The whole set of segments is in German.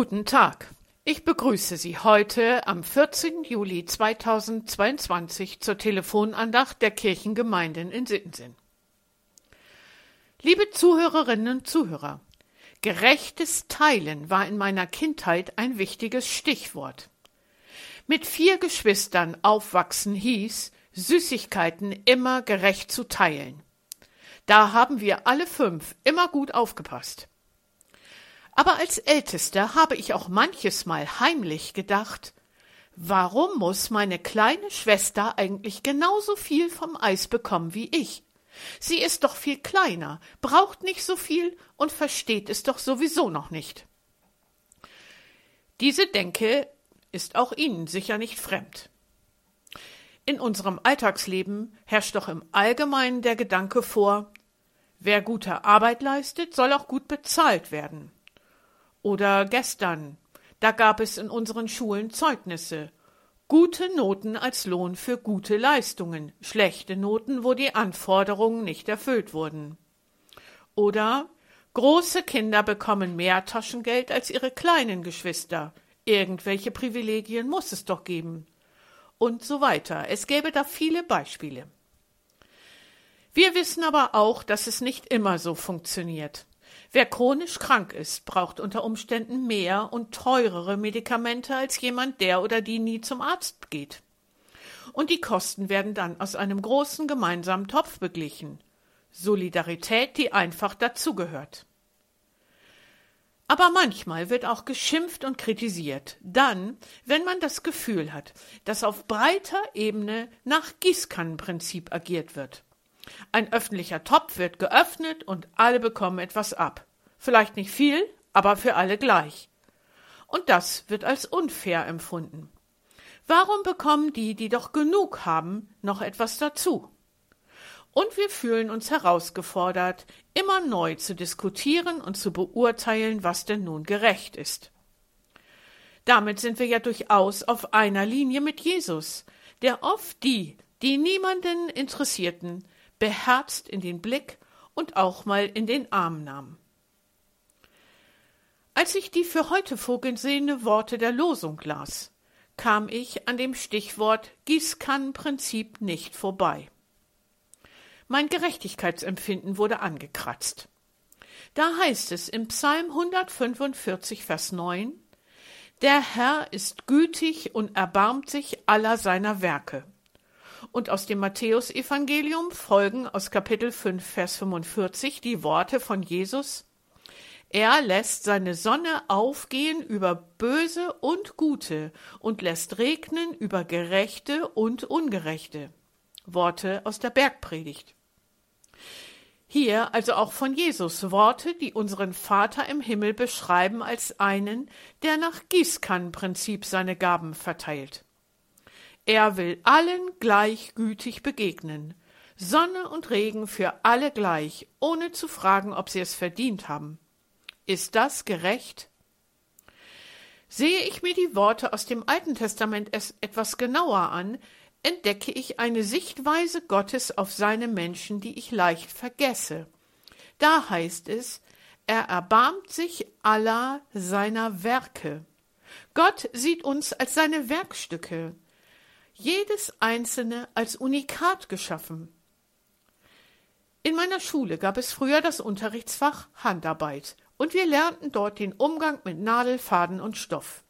Guten Tag. Ich begrüße Sie heute am 14. Juli 2022 zur Telefonandacht der Kirchengemeinden in Sittensinn. Liebe Zuhörerinnen und Zuhörer, gerechtes Teilen war in meiner Kindheit ein wichtiges Stichwort. Mit vier Geschwistern aufwachsen hieß, Süßigkeiten immer gerecht zu teilen. Da haben wir alle fünf immer gut aufgepasst. Aber als Ältester habe ich auch manches Mal heimlich gedacht, warum muss meine kleine Schwester eigentlich genauso viel vom Eis bekommen wie ich? Sie ist doch viel kleiner, braucht nicht so viel und versteht es doch sowieso noch nicht. Diese Denke ist auch Ihnen sicher nicht fremd. In unserem Alltagsleben herrscht doch im Allgemeinen der Gedanke vor, wer gute Arbeit leistet, soll auch gut bezahlt werden. Oder gestern, da gab es in unseren Schulen Zeugnisse. Gute Noten als Lohn für gute Leistungen, schlechte Noten, wo die Anforderungen nicht erfüllt wurden. Oder große Kinder bekommen mehr Taschengeld als ihre kleinen Geschwister. Irgendwelche Privilegien muss es doch geben. Und so weiter. Es gäbe da viele Beispiele. Wir wissen aber auch, dass es nicht immer so funktioniert. Wer chronisch krank ist, braucht unter Umständen mehr und teurere Medikamente als jemand, der oder die nie zum Arzt geht. Und die Kosten werden dann aus einem großen gemeinsamen Topf beglichen. Solidarität, die einfach dazugehört. Aber manchmal wird auch geschimpft und kritisiert, dann, wenn man das Gefühl hat, dass auf breiter Ebene nach Gießkannenprinzip agiert wird. Ein öffentlicher Topf wird geöffnet und alle bekommen etwas ab. Vielleicht nicht viel, aber für alle gleich. Und das wird als unfair empfunden. Warum bekommen die, die doch genug haben, noch etwas dazu? Und wir fühlen uns herausgefordert, immer neu zu diskutieren und zu beurteilen, was denn nun gerecht ist. Damit sind wir ja durchaus auf einer Linie mit Jesus, der oft die, die niemanden interessierten, beherzt in den Blick und auch mal in den Arm nahm. Als ich die für heute vorgesehene Worte der Losung las, kam ich an dem Stichwort Gießkannenprinzip nicht vorbei. Mein Gerechtigkeitsempfinden wurde angekratzt. Da heißt es im Psalm 145, Vers 9, Der Herr ist gütig und erbarmt sich aller seiner Werke. Und aus dem Matthäusevangelium folgen aus Kapitel 5, Vers 45 die Worte von Jesus, er lässt seine Sonne aufgehen über Böse und Gute und lässt regnen über Gerechte und Ungerechte. Worte aus der Bergpredigt. Hier also auch von Jesus Worte, die unseren Vater im Himmel beschreiben als einen, der nach Gießkannenprinzip seine Gaben verteilt. Er will allen gleichgütig begegnen, Sonne und Regen für alle gleich, ohne zu fragen, ob sie es verdient haben. Ist das gerecht? Sehe ich mir die Worte aus dem Alten Testament etwas genauer an, entdecke ich eine Sichtweise Gottes auf seine Menschen, die ich leicht vergesse. Da heißt es, er erbarmt sich aller seiner Werke. Gott sieht uns als seine Werkstücke jedes einzelne als Unikat geschaffen. In meiner Schule gab es früher das Unterrichtsfach Handarbeit und wir lernten dort den Umgang mit Nadel, Faden und Stoff.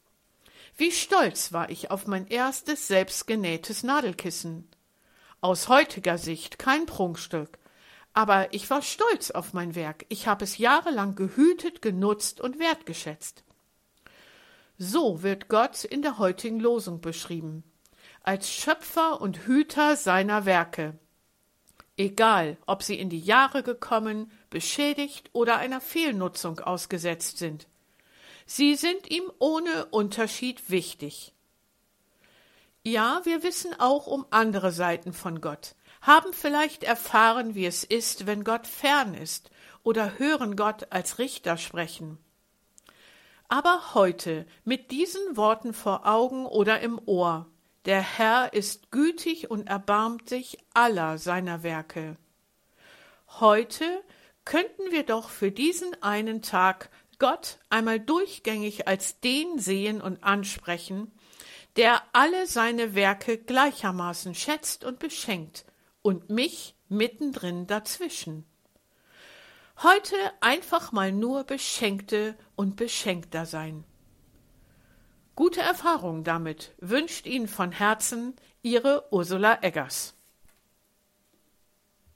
Wie stolz war ich auf mein erstes selbstgenähtes Nadelkissen. Aus heutiger Sicht kein Prunkstück, aber ich war stolz auf mein Werk. Ich habe es jahrelang gehütet, genutzt und wertgeschätzt. So wird Gott in der heutigen Losung beschrieben als Schöpfer und Hüter seiner Werke. Egal, ob sie in die Jahre gekommen, beschädigt oder einer Fehlnutzung ausgesetzt sind. Sie sind ihm ohne Unterschied wichtig. Ja, wir wissen auch um andere Seiten von Gott, haben vielleicht erfahren, wie es ist, wenn Gott fern ist, oder hören Gott als Richter sprechen. Aber heute, mit diesen Worten vor Augen oder im Ohr, der Herr ist gütig und erbarmt sich aller seiner Werke. Heute könnten wir doch für diesen einen Tag Gott einmal durchgängig als den sehen und ansprechen, der alle seine Werke gleichermaßen schätzt und beschenkt und mich mittendrin dazwischen. Heute einfach mal nur Beschenkte und Beschenkter sein. Gute Erfahrung damit wünscht Ihnen von Herzen Ihre Ursula Eggers.